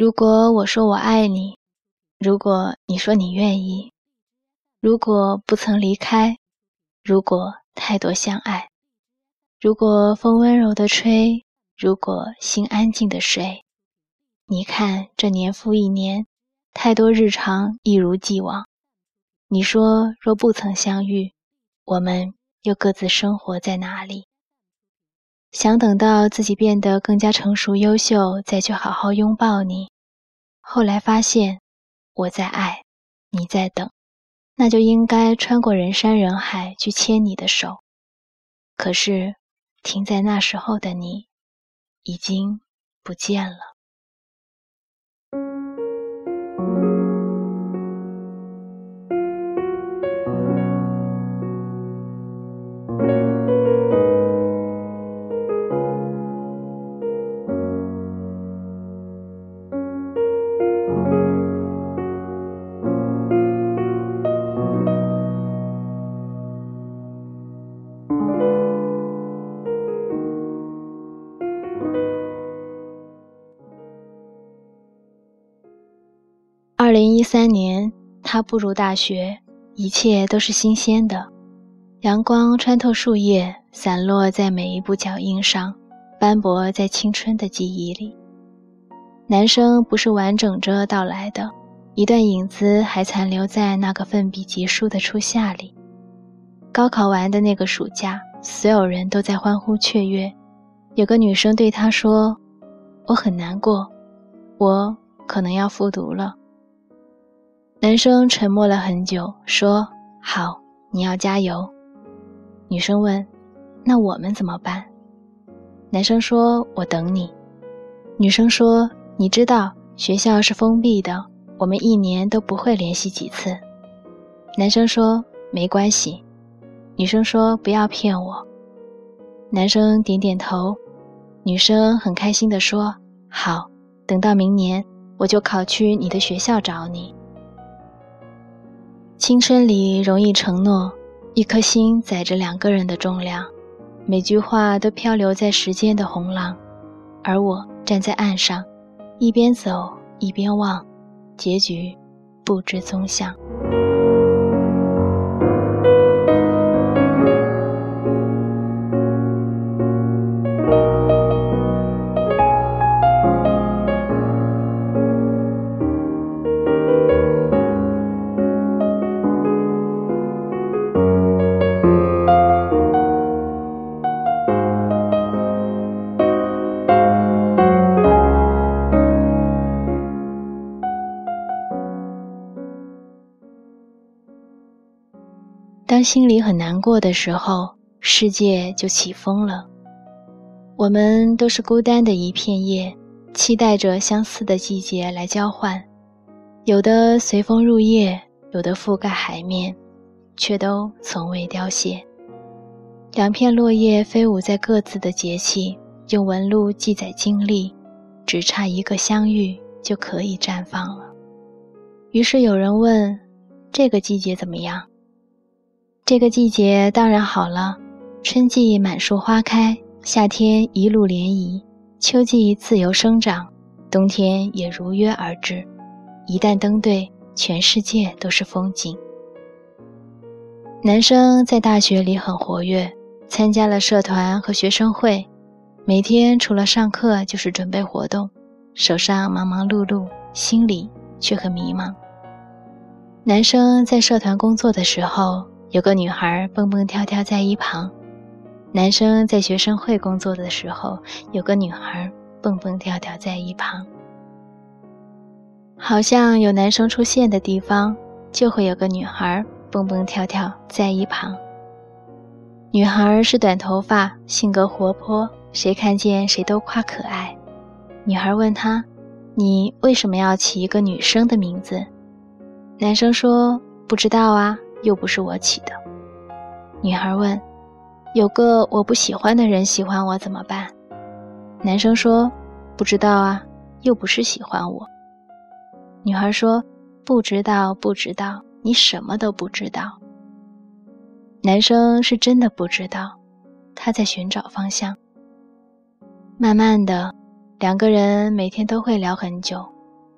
如果我说我爱你，如果你说你愿意，如果不曾离开，如果太多相爱，如果风温柔的吹，如果心安静的睡，你看这年复一年，太多日常一如既往。你说若不曾相遇，我们又各自生活在哪里？想等到自己变得更加成熟优秀，再去好好拥抱你。后来发现，我在爱，你在等，那就应该穿过人山人海去牵你的手。可是，停在那时候的你，已经不见了。二零一三年，他步入大学，一切都是新鲜的。阳光穿透树叶，散落在每一步脚印上，斑驳在青春的记忆里。男生不是完整着到来的，一段影子还残留在那个奋笔疾书的初夏里。高考完的那个暑假，所有人都在欢呼雀跃。有个女生对他说：“我很难过，我可能要复读了。”男生沉默了很久，说：“好，你要加油。”女生问：“那我们怎么办？”男生说：“我等你。”女生说：“你知道学校是封闭的，我们一年都不会联系几次。”男生说：“没关系。”女生说：“不要骗我。”男生点点头。女生很开心地说：“好，等到明年我就考去你的学校找你。”青春里容易承诺，一颗心载着两个人的重量，每句话都漂流在时间的洪浪，而我站在岸上，一边走一边望，结局不知踪向。当心里很难过的时候，世界就起风了。我们都是孤单的一片叶，期待着相似的季节来交换。有的随风入叶，有的覆盖海面，却都从未凋谢。两片落叶飞舞在各自的节气，用纹路记载经历，只差一个相遇就可以绽放了。于是有人问：这个季节怎么样？这个季节当然好了，春季满树花开，夏天一路涟漪，秋季自由生长，冬天也如约而至。一旦登对，全世界都是风景。男生在大学里很活跃，参加了社团和学生会，每天除了上课就是准备活动，手上忙忙碌碌，心里却很迷茫。男生在社团工作的时候。有个女孩蹦蹦跳跳在一旁，男生在学生会工作的时候，有个女孩蹦蹦跳跳在一旁。好像有男生出现的地方，就会有个女孩蹦蹦跳跳在一旁。女孩是短头发，性格活泼，谁看见谁都夸可爱。女孩问他：“你为什么要起一个女生的名字？”男生说：“不知道啊。”又不是我起的。女孩问：“有个我不喜欢的人喜欢我怎么办？”男生说：“不知道啊，又不是喜欢我。”女孩说：“不知道，不知道，你什么都不知道。”男生是真的不知道，他在寻找方向。慢慢的，两个人每天都会聊很久，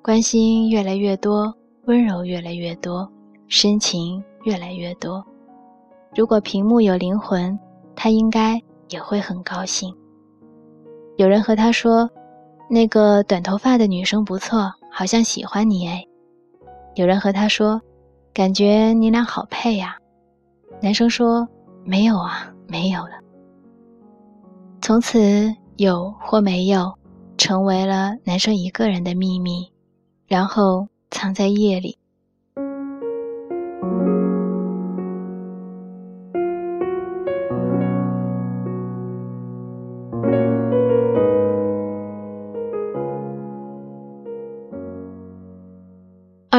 关心越来越多，温柔越来越多，深情越来越多。如果屏幕有灵魂，他应该也会很高兴。有人和他说：“那个短头发的女生不错，好像喜欢你哎。”有人和他说：“感觉你俩好配呀。”男生说：“没有啊，没有了。”从此有或没有，成为了男生一个人的秘密，然后藏在夜里。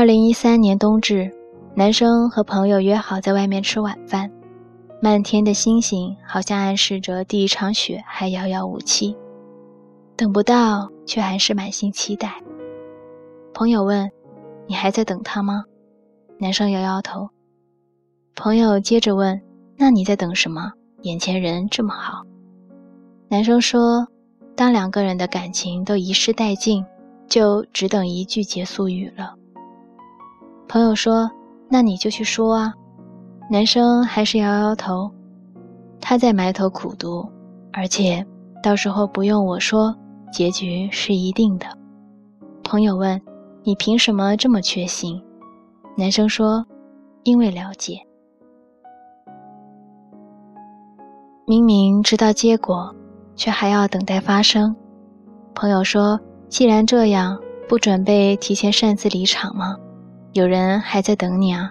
二零一三年冬至，男生和朋友约好在外面吃晚饭。漫天的星星好像暗示着第一场雪还遥遥无期，等不到，却还是满心期待。朋友问：“你还在等他吗？”男生摇摇头。朋友接着问：“那你在等什么？眼前人这么好。”男生说：“当两个人的感情都遗失殆尽，就只等一句结束语了。”朋友说：“那你就去说啊。”男生还是摇摇头，他在埋头苦读，而且到时候不用我说，结局是一定的。朋友问：“你凭什么这么确信？”男生说：“因为了解。”明明知道结果，却还要等待发生。朋友说：“既然这样，不准备提前擅自离场吗？”有人还在等你啊，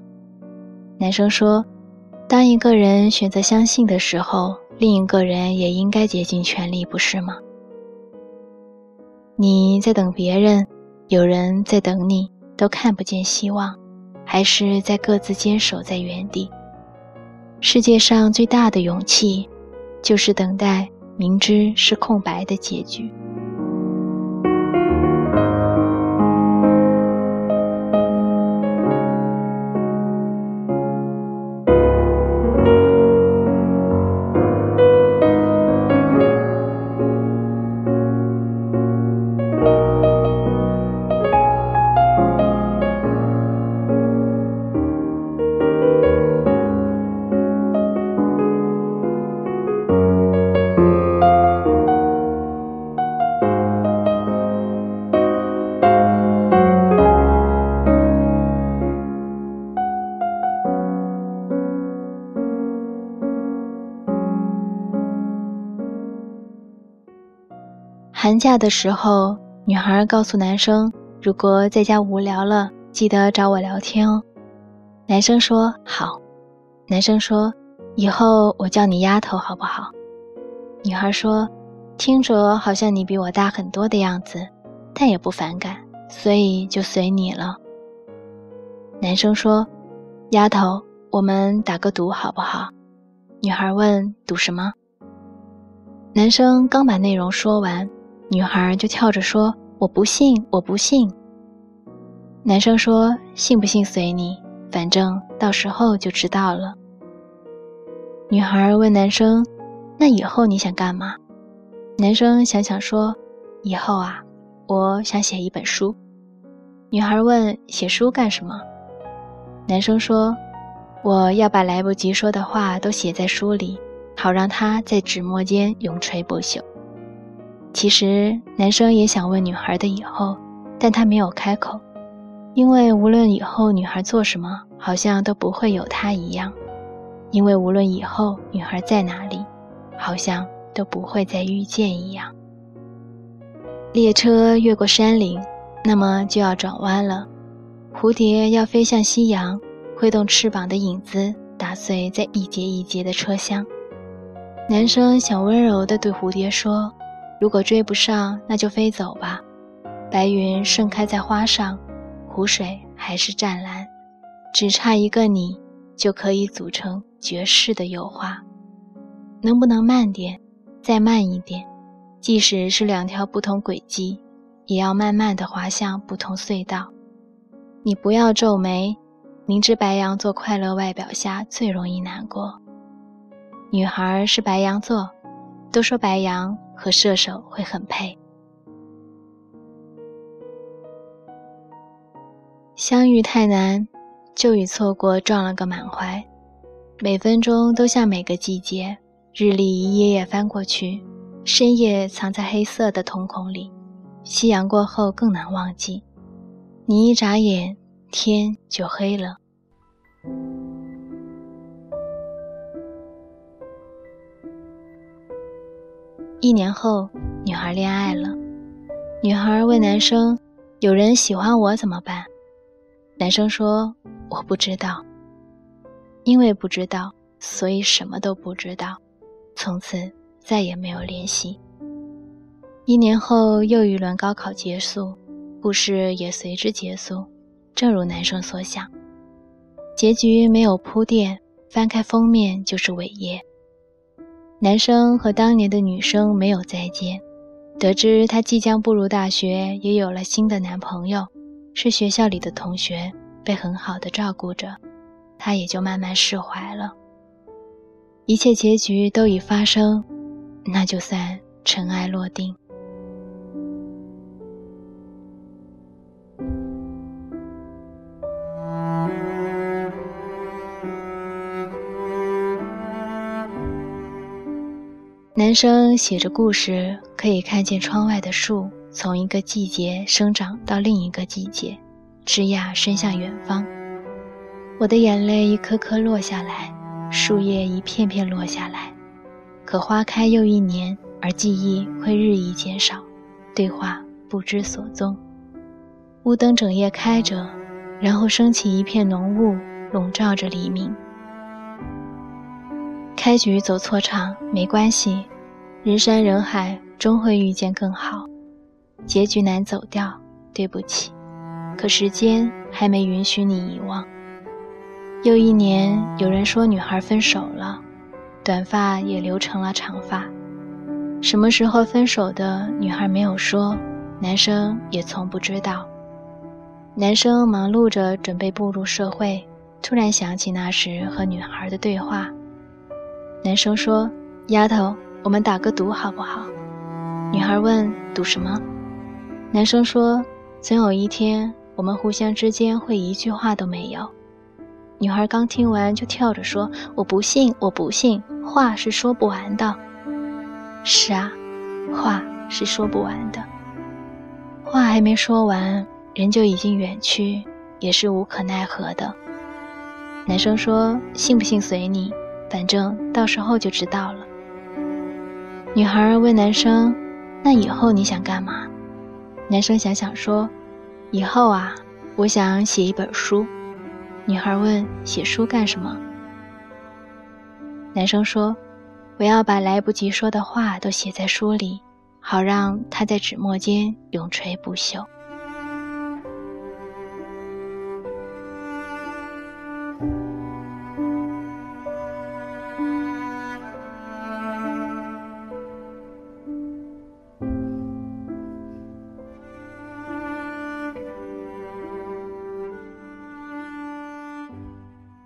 男生说：“当一个人选择相信的时候，另一个人也应该竭尽全力，不是吗？”你在等别人，有人在等你，都看不见希望，还是在各自坚守在原地。世界上最大的勇气，就是等待明知是空白的结局。假的时候，女孩告诉男生：“如果在家无聊了，记得找我聊天哦。”男生说：“好。”男生说：“以后我叫你丫头好不好？”女孩说：“听着好像你比我大很多的样子，但也不反感，所以就随你了。”男生说：“丫头，我们打个赌好不好？”女孩问：“赌什么？”男生刚把内容说完。女孩就跳着说：“我不信，我不信。”男生说：“信不信随你，反正到时候就知道了。”女孩问男生：“那以后你想干嘛？”男生想想说：“以后啊，我想写一本书。”女孩问：“写书干什么？”男生说：“我要把来不及说的话都写在书里，好让它在纸墨间永垂不朽。”其实男生也想问女孩的以后，但他没有开口，因为无论以后女孩做什么，好像都不会有他一样；因为无论以后女孩在哪里，好像都不会再遇见一样。列车越过山岭，那么就要转弯了。蝴蝶要飞向夕阳，挥动翅膀的影子打碎在一节一节的车厢。男生想温柔地对蝴蝶说。如果追不上，那就飞走吧。白云盛开在花上，湖水还是湛蓝，只差一个你，就可以组成绝世的油画。能不能慢点，再慢一点？即使是两条不同轨迹，也要慢慢的滑向不同隧道。你不要皱眉，明知白羊座快乐外表下最容易难过。女孩是白羊座，都说白羊。和射手会很配。相遇太难，就与错过撞了个满怀。每分钟都像每个季节，日历一页页翻过去，深夜藏在黑色的瞳孔里，夕阳过后更难忘记。你一眨眼，天就黑了。一年后，女孩恋爱了。女孩问男生：“有人喜欢我怎么办？”男生说：“我不知道。”因为不知道，所以什么都不知道。从此再也没有联系。一年后，又一轮高考结束，故事也随之结束，正如男生所想。结局没有铺垫，翻开封面就是尾页。男生和当年的女生没有再见，得知她即将步入大学，也有了新的男朋友，是学校里的同学，被很好的照顾着。她也就慢慢释怀了。一切结局都已发生，那就算尘埃落定。男生写着故事，可以看见窗外的树从一个季节生长到另一个季节，枝桠伸向远方。我的眼泪一颗颗落下来，树叶一片片落下来。可花开又一年，而记忆会日益减少，对话不知所踪。雾灯整夜开着，然后升起一片浓雾，笼罩着黎明。开局走错场没关系，人山人海终会遇见更好。结局难走掉，对不起，可时间还没允许你遗忘。又一年，有人说女孩分手了，短发也留成了长发。什么时候分手的？女孩没有说，男生也从不知道。男生忙碌着准备步入社会，突然想起那时和女孩的对话。男生说：“丫头，我们打个赌好不好？”女孩问：“赌什么？”男生说：“总有一天，我们互相之间会一句话都没有。”女孩刚听完就跳着说：“我不信，我不信，话是说不完的。”是啊，话是说不完的。话还没说完，人就已经远去，也是无可奈何的。男生说：“信不信随你，反正到时候就知道了。”女孩问男生：“那以后你想干嘛？”男生想想说：“以后啊，我想写一本书。”女孩问：“写书干什么？”男生说：“我要把来不及说的话都写在书里，好让它在纸墨间永垂不朽。”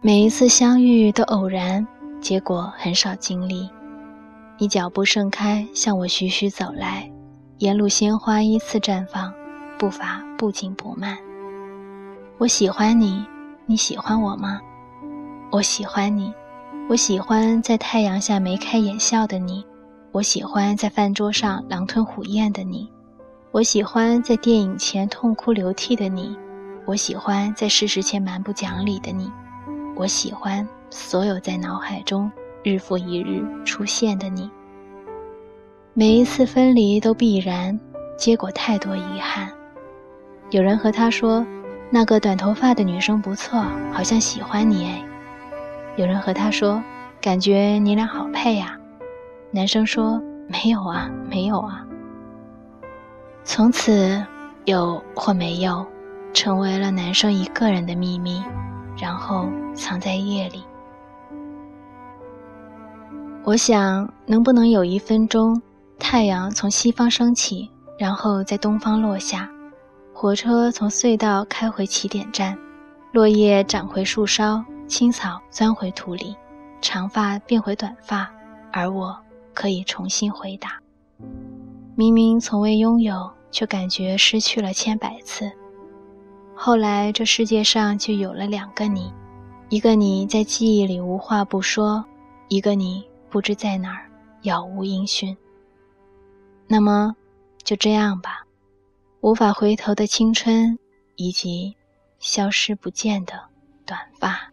每一次相遇都偶然，结果很少经历。你脚步盛开，向我徐徐走来，沿路鲜花依次绽放，步伐不紧不慢。我喜欢你，你喜欢我吗？我喜欢你，我喜欢在太阳下眉开眼笑的你，我喜欢在饭桌上狼吞虎咽的你，我喜欢在电影前痛哭流涕的你，我喜欢在事实前蛮不讲理的你。我喜欢所有在脑海中日复一日出现的你。每一次分离都必然，结果太多遗憾。有人和他说，那个短头发的女生不错，好像喜欢你哎。有人和他说，感觉你俩好配呀。男生说没有啊，没有啊。从此，有或没有，成为了男生一个人的秘密。然后藏在夜里。我想，能不能有一分钟，太阳从西方升起，然后在东方落下，火车从隧道开回起点站，落叶长回树梢，青草钻回土里，长发变回短发，而我可以重新回答。明明从未拥有，却感觉失去了千百次。后来这世界上就有了两个你，一个你在记忆里无话不说，一个你不知在哪儿，杳无音讯。那么，就这样吧，无法回头的青春，以及消失不见的短发。